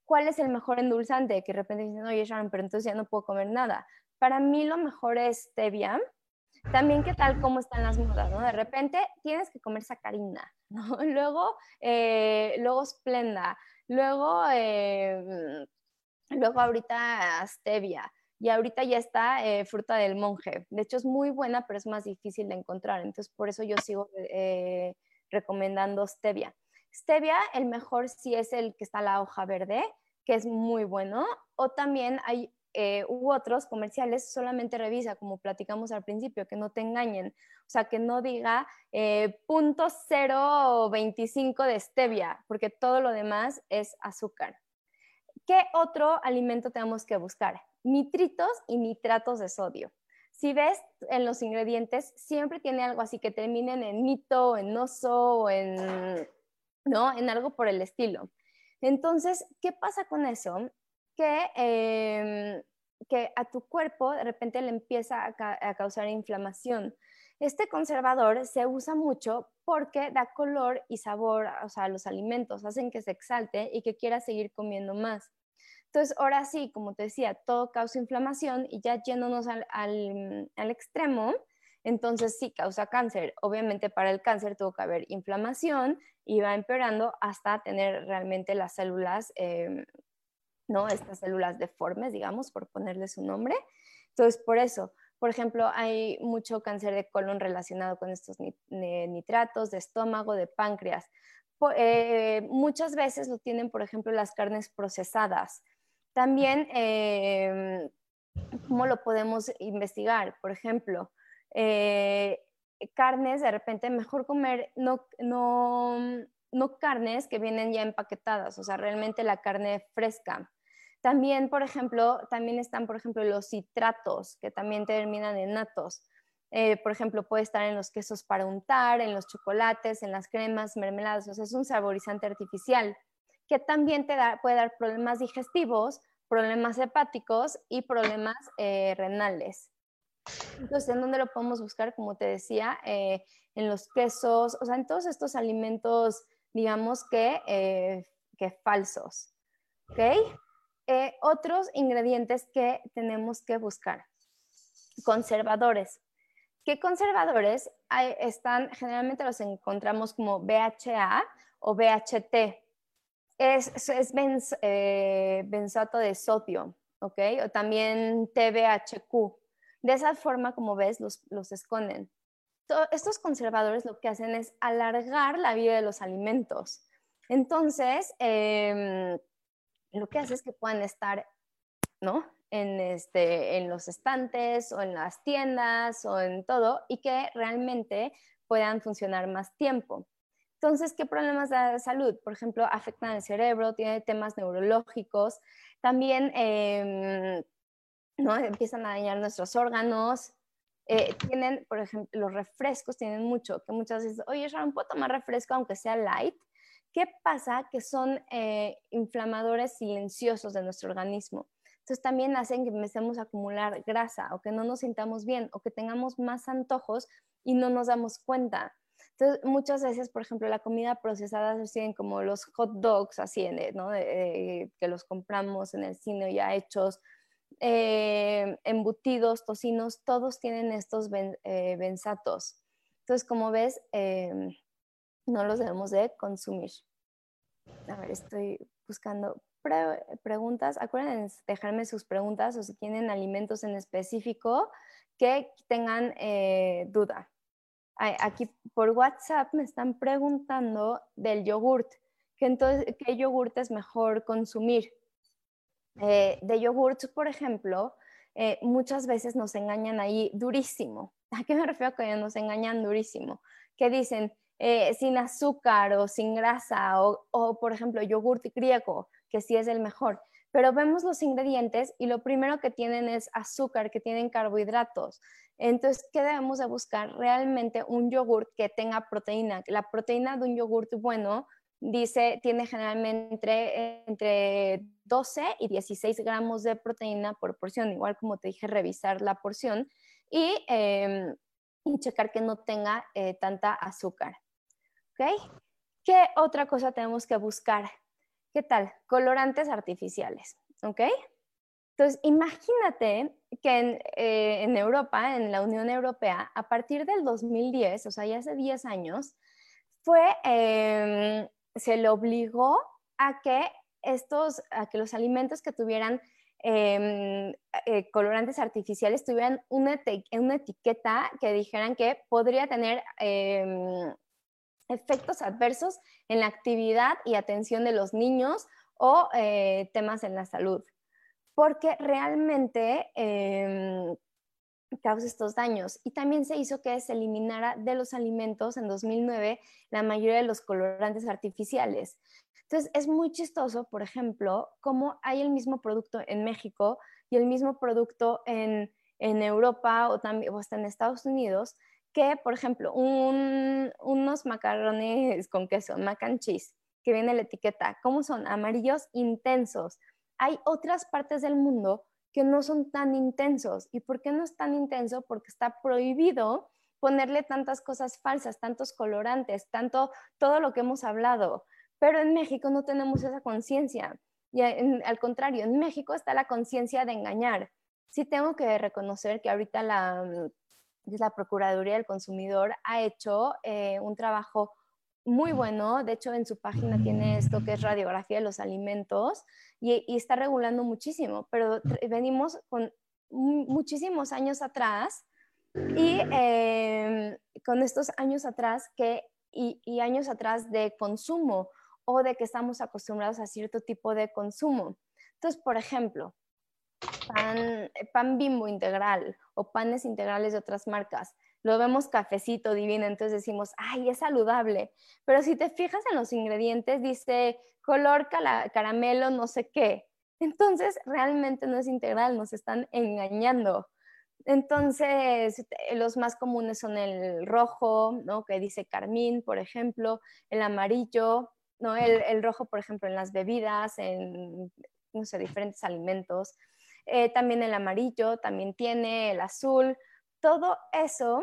¿Cuál es el mejor endulzante? Que de repente dicen, oye, Sharon, pero entonces ya no puedo comer nada. Para mí lo mejor es stevia. También qué tal cómo están las modas, ¿no? De repente tienes que comer sacarina, ¿no? Luego, eh, luego Splenda, Luego, eh, luego ahorita stevia y ahorita ya está eh, fruta del monje. De hecho es muy buena, pero es más difícil de encontrar. Entonces por eso yo sigo recomendando stevia. Stevia, el mejor sí es el que está la hoja verde, que es muy bueno. O también hay eh, u otros comerciales, solamente revisa, como platicamos al principio, que no te engañen. O sea, que no diga eh, punto 0.25 de stevia, porque todo lo demás es azúcar. ¿Qué otro alimento tenemos que buscar? Nitritos y nitratos de sodio. Si ves en los ingredientes, siempre tiene algo así que terminen en nito, en oso, en, ¿no? en algo por el estilo. Entonces, ¿qué pasa con eso? Que, em, que a tu cuerpo de repente le empieza a, causar inflamación. Este conservador se usa mucho porque da color y sabor a los alimentos, hacen que se exalte y que quiera seguir comiendo más. Entonces, ahora sí, como te decía, todo causa inflamación y ya yéndonos al, al, extremo, entonces sí causa cáncer. Obviamente para el cáncer tuvo que haber inflamación y va empeorando hasta tener realmente las células em, ¿no? Estas células deformes, digamos, por ponerle su nombre. Entonces, por eso, por ejemplo, hay mucho cáncer de colon relacionado con estos nitratos, de estómago, de páncreas. Eh, muchas veces lo tienen, por ejemplo, las carnes procesadas. También, em, ¿cómo lo podemos investigar? Por ejemplo, eh, carnes, de repente mejor comer no, no, no carnes que vienen ya empaquetadas, o sea, realmente la carne fresca. También, por ejemplo, también están, por ejemplo, los citratos, que también terminan en natos. Eh, por ejemplo, puede estar en los quesos para untar, en los chocolates, en las cremas, mermeladas, o sea, es un saborizante artificial que también te da, puede dar problemas digestivos, problemas hepáticos y problemas eh, renales. Entonces, ¿en dónde lo podemos buscar? Como te decía, eh, en los quesos, o sea, en todos estos alimentos, digamos que, que falsos. ¿Ok? Otros ingredientes que tenemos que buscar. Conservadores. ¿Qué conservadores están? Generalmente los encontramos como BHA o BHT. Es, es eh, benzoato de sodio, ¿ok? O también TBHQ. De esa forma, como ves, los, los esconden. estos conservadores lo que hacen es alargar la vida de los alimentos. Entonces, em, lo que hace es que puedan estar, ¿no? en, este, en los estantes o en las tiendas o en todo y que realmente puedan funcionar más tiempo. Entonces, ¿qué problemas de salud? Por ejemplo, afectan al cerebro, tiene temas neurológicos, también em, ¿no? empiezan a dañar nuestros órganos. Eh, tienen, por ejemplo, los refrescos tienen mucho, que muchas veces, oye, Sharon, ¿puedo tomar refresco aunque sea light? ¿Qué pasa? Que son eh, inflamadores silenciosos de nuestro organismo. Entonces también hacen que empecemos a acumular grasa o que no nos sintamos bien o que tengamos más antojos y no nos damos cuenta. Entonces, muchas veces, por ejemplo, la comida procesada se tienen como los hot dogs, así, ¿no? que los compramos en el cine ya hechos, eh, embutidos, tocinos, todos tienen estos eh, benzatos. Entonces, como ves, eh, no los debemos de consumir. A ver, estoy buscando preguntas, acuérdense dejarme sus preguntas o si tienen alimentos en específico que tengan eh, duda. Aquí por WhatsApp me están preguntando del yogurt, que entonces, ¿qué yogurt es mejor consumir? Eh, de yogurt, por ejemplo, eh, muchas veces nos engañan ahí durísimo. ¿A qué me refiero que nos engañan durísimo? Que dicen sin azúcar o sin grasa o, por ejemplo, yogurt griego que sí es el mejor. Pero vemos los ingredientes y lo primero que tienen es azúcar, que tienen carbohidratos. Entonces, ¿qué debemos de buscar? Realmente un yogurt que tenga proteína. La proteína de un yogurt bueno dice, tiene generalmente entre, 12 y 16 gramos de proteína por porción, igual como te dije, revisar la porción y, em, checar que no tenga eh, tanta azúcar. ¿Ok? ¿Qué otra cosa tenemos que buscar? ¿Qué tal? Colorantes artificiales, ¿ok? Entonces, imagínate que eh, en, Europa, en la Unión Europea, a partir del 2010, o sea, ya hace 10 años, fue, em, se le obligó a que estos, a que los alimentos que tuvieran em, eh, colorantes artificiales tuvieran una, una, etiqueta que dijeran que podría tener em, efectos adversos en la actividad y atención de los niños o eh, temas en la salud, porque realmente em, causa estos daños. Y también se hizo que se eliminara de los alimentos en 2009 la mayoría de los colorantes artificiales. Entonces, es muy chistoso, por ejemplo, cómo hay el mismo producto en México y el mismo producto en, en Europa o, también, o hasta en Estados Unidos, que, por ejemplo, unos macarrones con queso, mac and cheese, que viene la etiqueta, ¿cómo son? Amarillos intensos. Hay otras partes del mundo que no son tan intensos. ¿Y por qué no es tan intenso? Porque está prohibido ponerle tantas cosas falsas, tantos colorantes, tanto todo lo que hemos hablado. Pero en México no tenemos esa conciencia. Y al contrario, en México está la conciencia de engañar. Sí tengo que reconocer que ahorita la, la Procuraduría del Consumidor ha hecho eh, un trabajo muy bueno. De hecho, en su página tiene esto que es radiografía de los alimentos y, está regulando muchísimo, pero venimos con muchísimos años atrás y em, con estos años atrás que, y, y años atrás de consumo o de que estamos acostumbrados a cierto tipo de consumo. Entonces, por ejemplo, pan, pan bimbo integral o panes integrales de otras marcas. lo vemos cafecito divino, entonces decimos, ay, es saludable. Pero si te fijas en los ingredientes, dice color caramelo, no sé qué. Entonces, realmente no es integral, nos están engañando. Entonces, los más comunes son el rojo, ¿no? Que dice carmín, por ejemplo, el amarillo, ¿no? El, rojo, por ejemplo, en las bebidas, en, no sé, diferentes alimentos. Eh, también el amarillo, también tiene el azul. Todo eso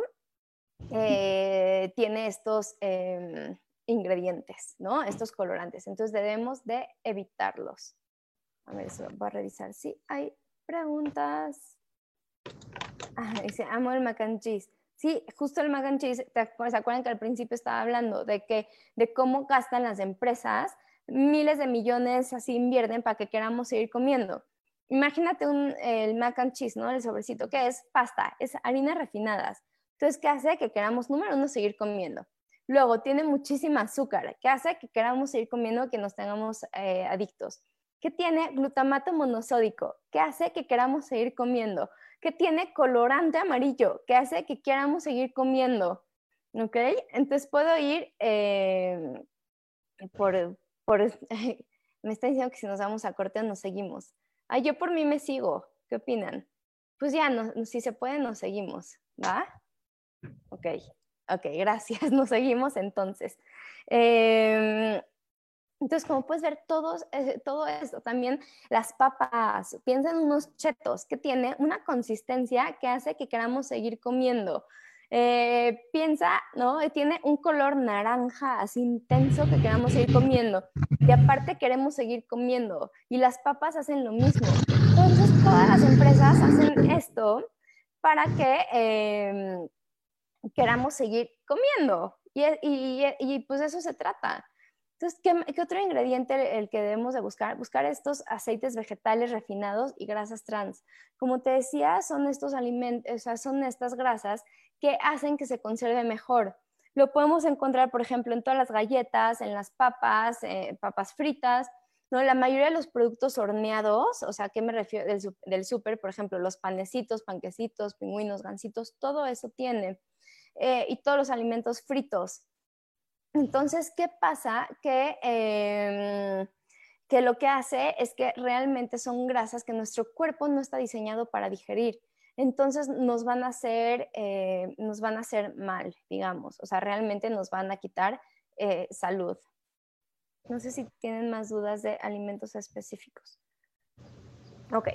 eh, tiene estos em, ingredientes, ¿no? Estos colorantes. Entonces, debemos de evitarlos. A ver, eso voy a revisar si hay preguntas. Ah, dice, amo el mac and cheese. Sí, justo el mac and cheese, ¿se acuerdan que al principio estaba hablando de, que, de cómo gastan las empresas? Miles de millones así invierten para que queramos seguir comiendo. Imagínate un, el mac and cheese, ¿no? El sobrecito, que es pasta, es harinas refinadas. Entonces, ¿qué hace? Que queramos, número uno, seguir comiendo. Luego, tiene muchísima azúcar, que hace que queramos seguir comiendo, que nos tengamos eh, adictos que tiene glutamato monosódico, que hace que queramos seguir comiendo, que tiene colorante amarillo, que hace que queramos seguir comiendo. ¿Ok? Entonces puedo ir eh, por, por me está diciendo que si nos vamos a corte nos seguimos. Ah, yo por mí me sigo. ¿Qué opinan? Pues ya, no, si se puede, nos seguimos. ¿Va? Ok, ok, gracias. Nos seguimos entonces. Eh, entonces, como puedes ver, todos, eh, todo esto, también las papas, piensa en unos chetos que tiene una consistencia que hace que queramos seguir comiendo. Eh, piensa, ¿no? Tiene un color naranja así intenso que queramos seguir comiendo. Y aparte queremos seguir comiendo. Y las papas hacen lo mismo. Entonces, todas las empresas hacen esto para que em, queramos seguir comiendo. Y, y, y pues eso se trata. Entonces, ¿qué, otro ingrediente el que debemos de buscar? Buscar estos aceites vegetales refinados y grasas trans. Como te decía, son estos alimentos, o sea, son estas grasas que hacen que se conserve mejor. Lo podemos encontrar, por ejemplo, en todas las galletas, en las papas, eh, papas fritas, ¿no? La mayoría de los productos horneados, o sea, ¿qué me refiero del, súper? Por ejemplo, los panecitos, panquecitos, pingüinos, gansitos, todo eso tiene. Eh, y todos los alimentos fritos. Entonces, ¿qué pasa? Que, em, que lo que hace es que realmente son grasas que nuestro cuerpo no está diseñado para digerir. Entonces nos van a hacer, eh, nos van a hacer mal, digamos. O sea, realmente nos van a quitar eh, salud. No sé si tienen más dudas de alimentos específicos. Ok,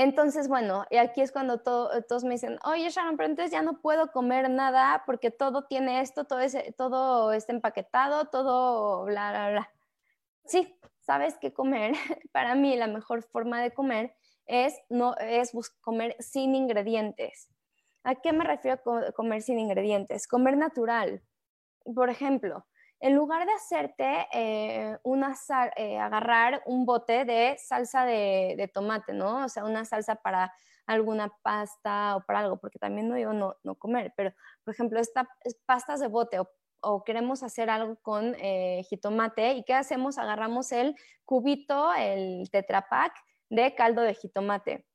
entonces, bueno, y aquí es cuando todos me dicen, oye Sharon, pero entonces ya no puedo comer nada porque todo tiene esto, todo, todo está empaquetado, todo bla, bla, bla. Sí, sabes que comer, para mí la mejor forma de comer es, no, es comer sin ingredientes. ¿A qué me refiero a comer sin ingredientes? Comer natural. Por ejemplo, en lugar de hacerte eh, una eh, agarrar un bote de salsa de, tomate, ¿no? O sea, una salsa para alguna pasta o para algo, porque también no digo no, no comer, pero por ejemplo, esta pastas de bote o, queremos hacer algo con eh, jitomate, ¿y qué hacemos? Agarramos el cubito, el tetrapack de caldo de jitomate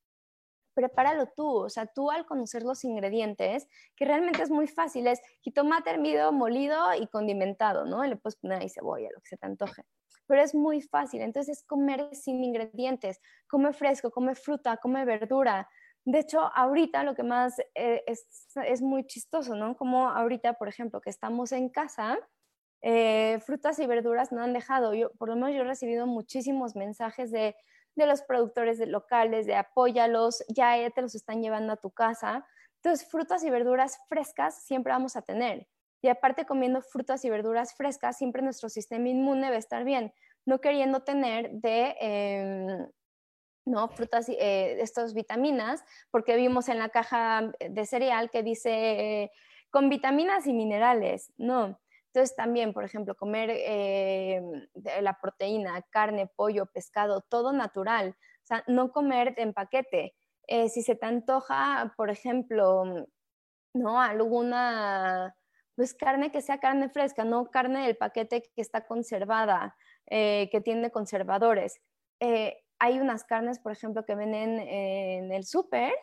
prepáralo tú, o sea, tú al conocer los ingredientes, que realmente es muy fácil, es jitomate hervido, molido y condimentado, ¿no? le puedes poner ahí cebolla, lo que se te antoje. Pero es muy fácil, entonces comer sin ingredientes, come fresco, come fruta, come verdura. De hecho, ahorita lo que más eh, es, muy chistoso, ¿no? Como ahorita, por ejemplo, que estamos en casa, eh, frutas y verduras no han dejado. Yo, por lo menos yo he recibido muchísimos mensajes de, de los productores locales, de apóyalos, ya te los están llevando a tu casa. Entonces, frutas y verduras frescas siempre vamos a tener. Y aparte, comiendo frutas y verduras frescas, siempre nuestro sistema inmune va a estar bien, no queriendo tener de... Em, ¿no? frutas, eh, estas vitaminas, porque vimos en la caja de cereal que dice con vitaminas y minerales, no, entonces también, por ejemplo, comer eh, la proteína, carne, pollo, pescado, todo natural. O sea, no comer en paquete. Eh, si se te antoja, por ejemplo, ¿no? Alguna, pues carne que sea carne fresca, no carne del paquete que está conservada, eh, que tiene conservadores. hay unas carnes, por ejemplo, que venden en el súper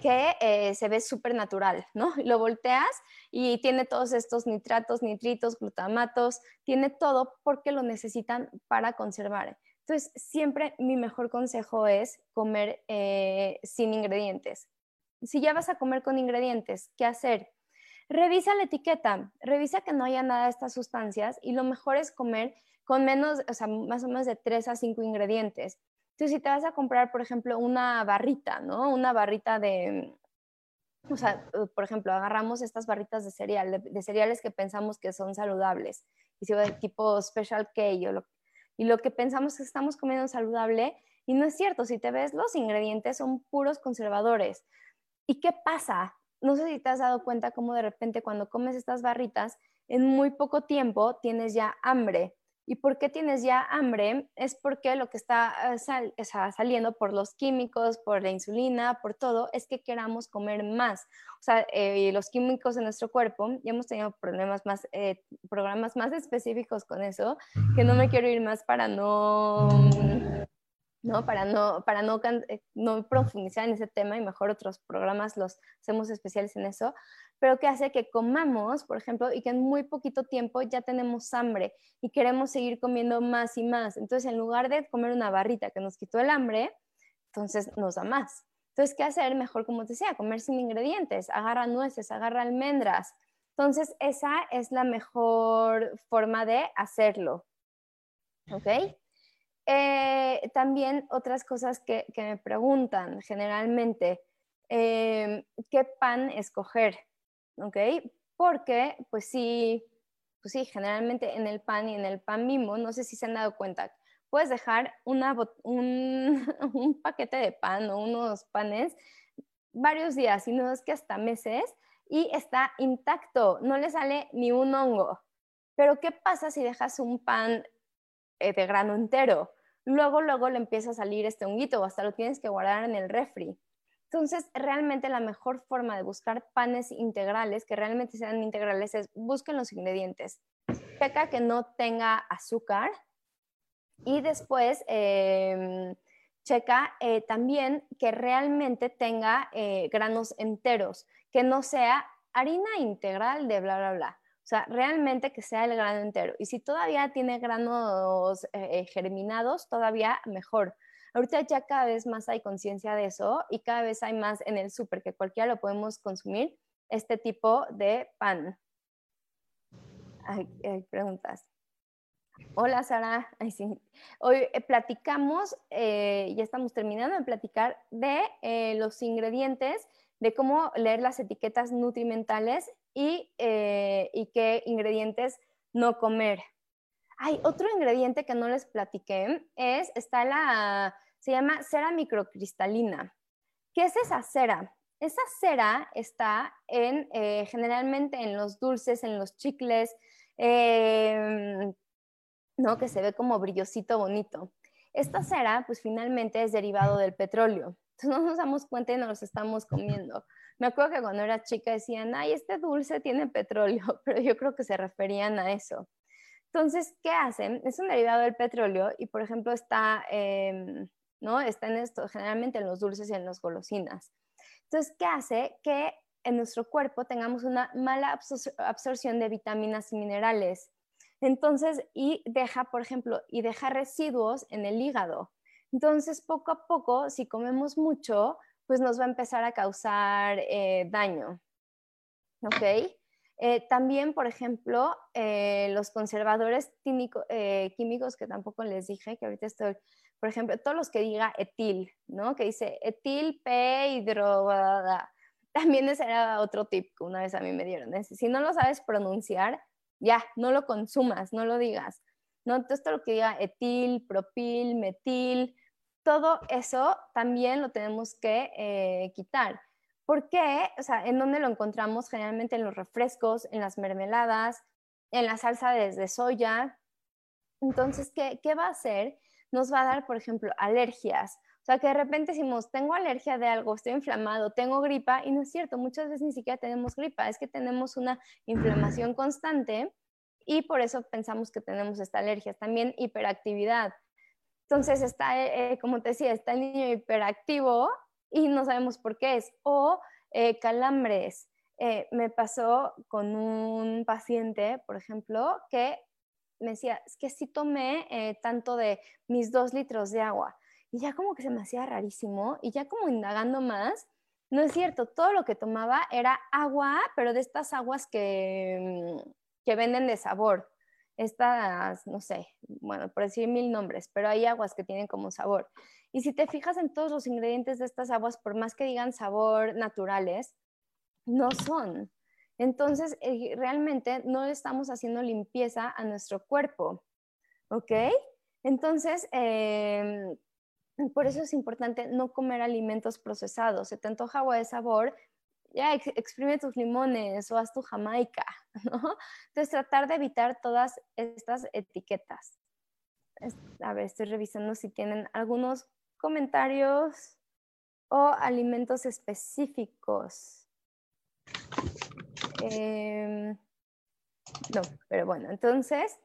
que eh, se ve súper natural, ¿no? Lo volteas y tiene todos estos nitratos, nitritos, glutamatos, tiene todo porque lo necesitan para conservar. Entonces, siempre mi mejor consejo es comer eh, sin ingredientes. Si ya vas a comer con ingredientes, ¿qué hacer? Revisa la etiqueta, revisa que no haya nada de estas sustancias y lo mejor es comer con menos, o sea, más o menos de 3 a 5 ingredientes. Entonces, si te vas a comprar, por ejemplo, una barrita, ¿no? Una barrita de, o sea, eh, por ejemplo, agarramos estas barritas de cereal, de, cereales que pensamos que son saludables, y si de tipo Special K, y lo que pensamos que estamos comiendo saludable, y no es cierto, si te ves, los ingredientes son puros conservadores. ¿Y qué pasa? No sé si te has dado cuenta cómo de repente cuando comes estas barritas, en muy poco tiempo tienes ya hambre ¿Y por qué tienes ya hambre? Es porque lo que está eh, saliendo por los químicos, por la insulina, por todo, es que queramos comer más. O sea, eh, los químicos en nuestro cuerpo, ya hemos tenido problemas más, eh, programas más específicos con eso, que no me quiero ir más para no ¿no? Para, no, para no, eh, no profundizar en ese tema y mejor otros programas los hacemos especiales en eso, pero que hace que comamos, por ejemplo, y que en muy poquito tiempo ya tenemos hambre y queremos seguir comiendo más y más. Entonces, en lugar de comer una barrita que nos quitó el hambre, entonces nos da más. Entonces, ¿qué hacer? Mejor, como te decía, comer sin ingredientes, agarra nueces, agarra almendras. Entonces, esa es la mejor forma de hacerlo. ¿Ok? Eh, también otras cosas que, me preguntan generalmente, em, ¿qué pan escoger? ¿Ok? Porque, pues sí, pues sí, generalmente en el pan y en el pan mismo, no sé si se han dado cuenta, puedes dejar una, un, un paquete de pan o unos panes varios días, y no es que hasta meses, y está intacto, no le sale ni un hongo. Pero ¿qué pasa si dejas un pan eh, de grano entero? luego, luego le empieza a salir este honguito hasta lo tienes que guardar en el refri. Entonces, realmente la mejor forma de buscar panes integrales, que realmente sean integrales, es busquen los ingredientes. Checa que no tenga azúcar y después em, checa eh, también que realmente tenga eh, granos enteros, que no sea harina integral de bla, bla, bla. O sea, realmente que sea el grano entero. Y si todavía tiene granos eh, eh, germinados, todavía mejor. Ahorita ya cada vez más hay conciencia de eso y cada vez hay más en el súper que cualquiera lo podemos consumir, este tipo de pan. Hay, preguntas. Hola Sara, hoy eh, platicamos, ya estamos terminando de platicar de los ingredientes, de cómo leer las etiquetas nutrimentales eh, y, qué ingredientes no comer. Hay otro ingrediente que no les platiqué, es, está la, se llama cera microcristalina. ¿Qué es esa cera? Esa cera está en, eh, generalmente en los dulces, en los chicles, em, ¿no? que se ve como brillosito bonito. Esta cera, pues finalmente es derivado del petróleo. Entonces no nos damos cuenta y no los estamos comiendo. Me acuerdo que cuando era chica decían, ay, este dulce tiene petróleo, pero yo creo que se referían a eso. Entonces, ¿qué hacen? Es un derivado del petróleo y, por ejemplo, está, em, ¿no? está en esto, generalmente en los dulces y en las golosinas. Entonces, ¿qué hace? Que en nuestro cuerpo tengamos una mala absorción de vitaminas y minerales. Entonces, y deja, por ejemplo, y deja residuos en el hígado. Entonces, poco a poco, si comemos mucho, pues nos va a empezar a causar eh, daño. ¿Ok? Eh, también, por ejemplo, eh, los conservadores químicos, que tampoco les dije, que ahorita estoy, por ejemplo, todos los que diga etil, ¿no? Que dice etil P hidro, también ese era otro tip que una vez a mí me dieron. Si no lo sabes pronunciar, ya, no lo consumas, no lo digas. ¿no? Todo lo que diga etil, propil, metil, todo eso también lo tenemos que eh, quitar. ¿Por qué? O sea, ¿en dónde lo encontramos? Generalmente en los refrescos, en las mermeladas, en la salsa de, soya. Entonces, ¿qué, ¿qué, va a hacer? Nos va a dar, por ejemplo, alergias. O sea, que de repente decimos, tengo alergia de algo, estoy inflamado, tengo gripa, y no es cierto, muchas veces ni siquiera tenemos gripa, es que tenemos una inflamación constante y por eso pensamos que tenemos esta alergia. También hiperactividad. Entonces está, eh, eh, como te decía, está el niño hiperactivo y no sabemos por qué es. O eh, calambres. Me pasó con un paciente, por ejemplo, que me decía, es que sí tomé eh, tanto de mis dos litros de agua. Y ya como que se me hacía rarísimo y ya como indagando más, no es cierto, todo lo que tomaba era agua, pero de estas aguas que, mm, que venden de sabor. Estas, no sé, bueno, por decir mil nombres, pero hay aguas que tienen como sabor. Y si te fijas en todos los ingredientes de estas aguas, por más que digan sabor naturales, no son. Entonces, eh, realmente no estamos haciendo limpieza a nuestro cuerpo, ¿ok? Entonces, em, por eso es importante no comer alimentos procesados. Se te antoja agua de sabor, ya exprime tus limones o haz tu jamaica, ¿no? Entonces, tratar de evitar todas estas etiquetas. A ver, estoy revisando si tienen algunos comentarios o alimentos específicos. Em, no, pero bueno, entonces,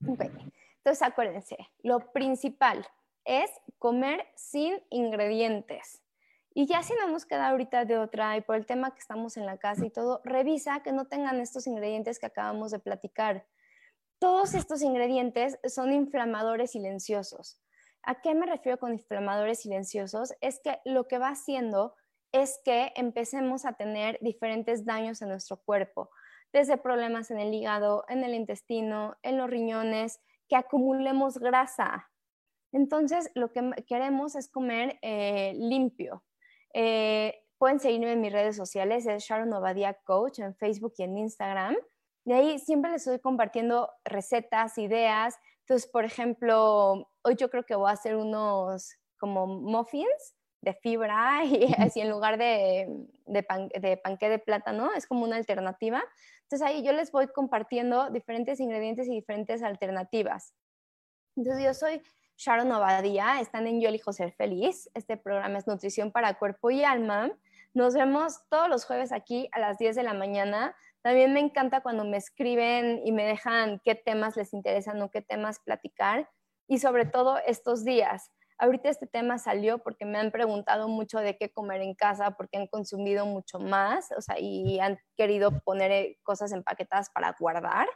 entonces acuérdense, lo principal es comer sin ingredientes. Y ya si no nos queda ahorita de otra y por el tema que estamos en la casa y todo, revisa que no tengan estos ingredientes que acabamos de platicar. Todos estos ingredientes son inflamadores silenciosos. ¿A qué me refiero con inflamadores silenciosos? Es que lo que va haciendo es que empecemos a tener diferentes daños en nuestro cuerpo, desde problemas en el hígado, en el intestino, en los riñones, que acumulemos grasa. Entonces, lo que queremos es comer eh, limpio. Eh, pueden seguirme en mis redes sociales, es Sharon Obadia Coach en Facebook y en Instagram. De ahí siempre les estoy compartiendo recetas, ideas. Entonces, por ejemplo, hoy yo creo que voy a hacer unos como muffins de fibra y así en lugar de, de, de panqué de plátano, es como una alternativa. Entonces ahí yo les voy compartiendo diferentes ingredientes y diferentes alternativas. Entonces yo soy Sharon Obadía, están en Yo elijo ser feliz. Este programa es Nutrición para Cuerpo y Alma. Nos vemos todos los jueves aquí a las 10 de la mañana. También me encanta cuando me escriben y me dejan qué temas les interesan o qué temas platicar. Y sobre todo estos días. Ahorita este tema salió porque me han preguntado mucho de qué comer en casa, porque han consumido mucho más, o sea, y han querido poner eh, cosas empaquetadas para guardar.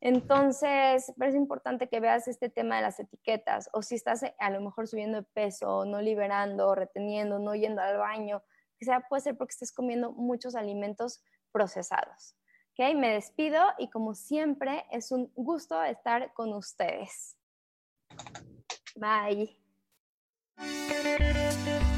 Entonces, es importante que veas este tema de las etiquetas, o si estás eh, a lo mejor subiendo de peso, no liberando, reteniendo, no yendo al baño, que sea, puede ser porque estés comiendo muchos alimentos procesados. ¿Ok? Me despido y como siempre es un gusto estar con ustedes. Bye. Thank you.